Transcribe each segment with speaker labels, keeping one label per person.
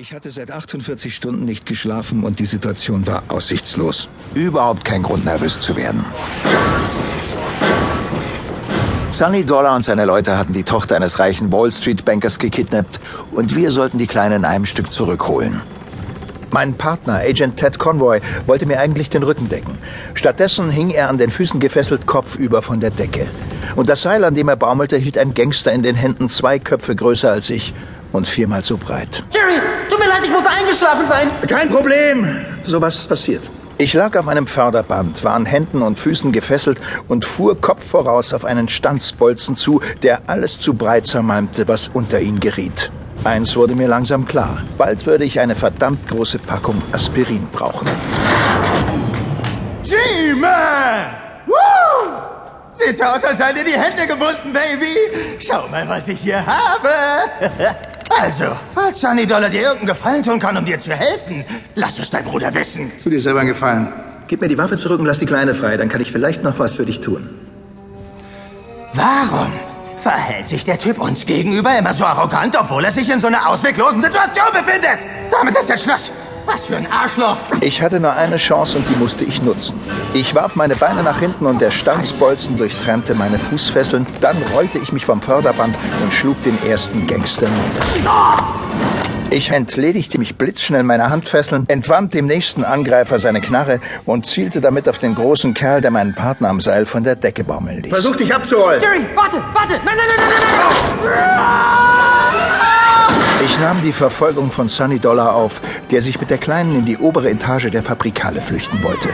Speaker 1: Ich hatte seit 48 Stunden nicht geschlafen und die Situation war aussichtslos. Überhaupt kein Grund, nervös zu werden. Sunny Dollar und seine Leute hatten die Tochter eines reichen Wall Street Bankers gekidnappt und wir sollten die Kleine in einem Stück zurückholen. Mein Partner, Agent Ted Conroy, wollte mir eigentlich den Rücken decken. Stattdessen hing er an den Füßen gefesselt kopfüber von der Decke. Und das Seil, an dem er baumelte, hielt ein Gangster in den Händen zwei Köpfe größer als ich und viermal so breit.
Speaker 2: Jerry, ich muss eingeschlafen sein.
Speaker 1: Kein Problem. Sowas passiert. Ich lag auf einem Förderband, war an Händen und Füßen gefesselt und fuhr Kopf voraus auf einen Stanzbolzen zu, der alles zu breit zermalmte, was unter ihn geriet. Eins wurde mir langsam klar. Bald würde ich eine verdammt große Packung Aspirin brauchen.
Speaker 2: G-Man! Woo! Sieht so aus, als seien dir die Hände gebunden, Baby. Schau mal, was ich hier habe. Also, falls Sunny Dollar dir irgendeinen Gefallen tun kann, um dir zu helfen, lass es dein Bruder wissen.
Speaker 1: Tu dir selber einen Gefallen. Gib mir die Waffe zurück und lass die Kleine frei, dann kann ich vielleicht noch was für dich tun.
Speaker 2: Warum verhält sich der Typ uns gegenüber immer so arrogant, obwohl er sich in so einer ausweglosen Situation befindet? Damit ist jetzt Schluss. Was für ein Arschloch.
Speaker 1: Ich hatte nur eine Chance und die musste ich nutzen. Ich warf meine Beine nach hinten und der Stanzbolzen durchtrennte meine Fußfesseln. Dann rollte ich mich vom Förderband und schlug den ersten Gangster nieder. Ich entledigte mich blitzschnell meiner Handfesseln, entwand dem nächsten Angreifer seine Knarre und zielte damit auf den großen Kerl, der meinen Partner am Seil von der Decke baumeln ließ.
Speaker 2: Versuch dich abzuholen.
Speaker 3: Jerry, warte, warte! Nein, nein, nein, nein, nein, nein!
Speaker 1: Ich nahm die Verfolgung von Sunny Dollar auf, der sich mit der Kleinen in die obere Etage der Fabrikale flüchten wollte.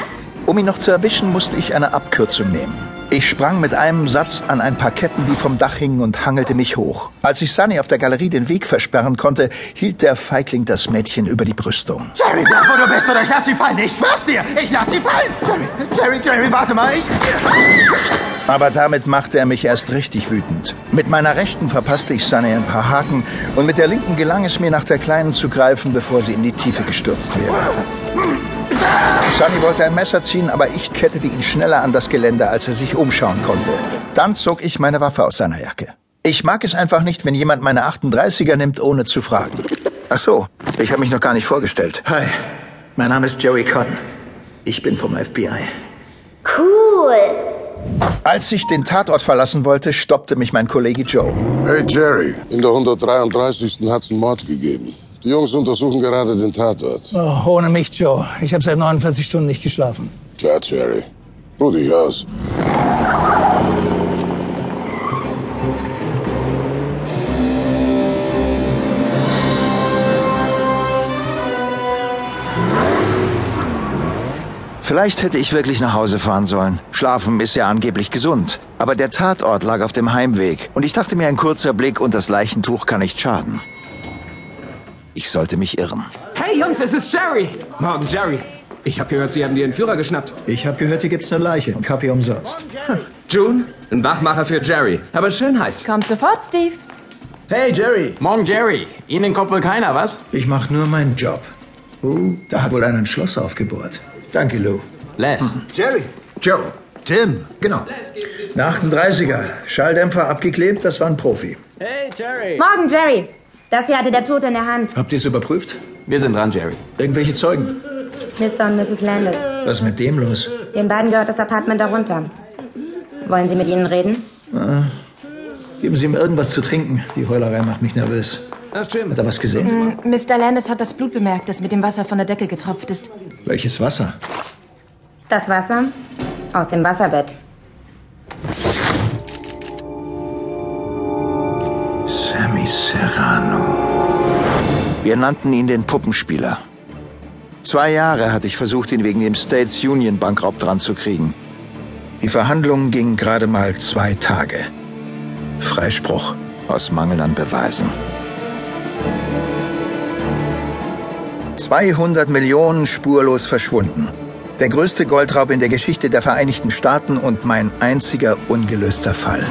Speaker 1: Um ihn noch zu erwischen, musste ich eine Abkürzung nehmen. Ich sprang mit einem Satz an ein paar Ketten, die vom Dach hingen, und hangelte mich hoch. Als ich Sunny auf der Galerie den Weg versperren konnte, hielt der Feigling das Mädchen über die Brüstung.
Speaker 2: Jerry, bleib wo du bist oder ich lass sie fallen. Ich schwör's dir, ich lass sie fallen. Jerry, Jerry, Jerry, warte mal. Ich...
Speaker 1: Aber damit machte er mich erst richtig wütend. Mit meiner rechten verpasste ich Sunny ein paar Haken und mit der linken gelang es mir, nach der Kleinen zu greifen, bevor sie in die Tiefe gestürzt wäre. Sunny wollte ein Messer ziehen, aber ich kettete ihn schneller an das Geländer, als er sich umschauen konnte. Dann zog ich meine Waffe aus seiner Jacke. Ich mag es einfach nicht, wenn jemand meine 38er nimmt, ohne zu fragen. Ach so, ich habe mich noch gar nicht vorgestellt. Hi, mein Name ist Jerry Cotton. Ich bin vom FBI. Als ich den Tatort verlassen wollte, stoppte mich mein Kollege Joe.
Speaker 4: Hey Jerry, in der 133. hat's einen Mord gegeben. Die Jungs untersuchen gerade den Tatort.
Speaker 5: Oh, ohne mich, Joe. Ich habe seit 49 Stunden nicht geschlafen.
Speaker 4: Klar, Jerry. Ruh dich aus.
Speaker 1: Vielleicht hätte ich wirklich nach Hause fahren sollen. Schlafen ist ja angeblich gesund. Aber der Tatort lag auf dem Heimweg und ich dachte mir, ein kurzer Blick und das Leichentuch kann nicht schaden. Ich sollte mich irren.
Speaker 3: Hey Jungs, es ist Jerry! Morgen, Jerry. Ich habe gehört, Sie haben dir einen Führer geschnappt.
Speaker 5: Ich habe gehört, hier gibt's eine Leiche und Kaffee umsonst.
Speaker 3: June, ein Wachmacher für Jerry. Aber schön heiß.
Speaker 6: Kommt sofort, Steve.
Speaker 7: Hey Jerry. Morgen Jerry. Ihnen kommt wohl keiner, was?
Speaker 5: Ich mache nur meinen Job. Oh, da hat wohl einer ein Schloss aufgebohrt. Danke, Lou.
Speaker 7: Les.
Speaker 5: Jerry. Joe.
Speaker 7: Jim.
Speaker 5: Genau. Eine 38er. Schalldämpfer abgeklebt, das war ein Profi.
Speaker 3: Hey, Jerry.
Speaker 8: Morgen, Jerry. Das hier hatte der Tote in der Hand.
Speaker 5: Habt ihr es überprüft?
Speaker 7: Wir sind dran, Jerry.
Speaker 5: Irgendwelche Zeugen?
Speaker 8: Mr. und Mrs. Landis.
Speaker 5: Was ist mit dem los?
Speaker 8: Den beiden gehört das Apartment darunter. Wollen Sie mit ihnen reden?
Speaker 5: Geben Sie ihm irgendwas zu trinken. Die Heulerei macht mich nervös.
Speaker 3: Ach, Jim.
Speaker 5: Hat er was gesehen?
Speaker 6: Mr. Landis hat das Blut bemerkt, das mit dem Wasser von der Decke getropft ist.
Speaker 5: Welches Wasser?
Speaker 8: Das Wasser aus dem Wasserbett.
Speaker 1: Sammy Serrano. Wir nannten ihn den Puppenspieler. Zwei Jahre hatte ich versucht, ihn wegen dem States Union Bankraub dran zu kriegen. Die Verhandlungen gingen gerade mal zwei Tage. Freispruch aus Mangel an Beweisen. 200 Millionen spurlos verschwunden. Der größte Goldraub in der Geschichte der Vereinigten Staaten und mein einziger ungelöster Fall.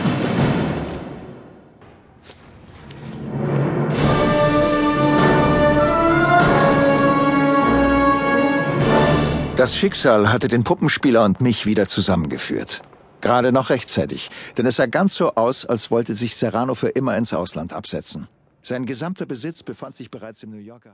Speaker 1: Das Schicksal hatte den Puppenspieler und mich wieder zusammengeführt. Gerade noch rechtzeitig, denn es sah ganz so aus, als wollte sich Serrano für immer ins Ausland absetzen. Sein gesamter Besitz befand sich bereits im New Yorker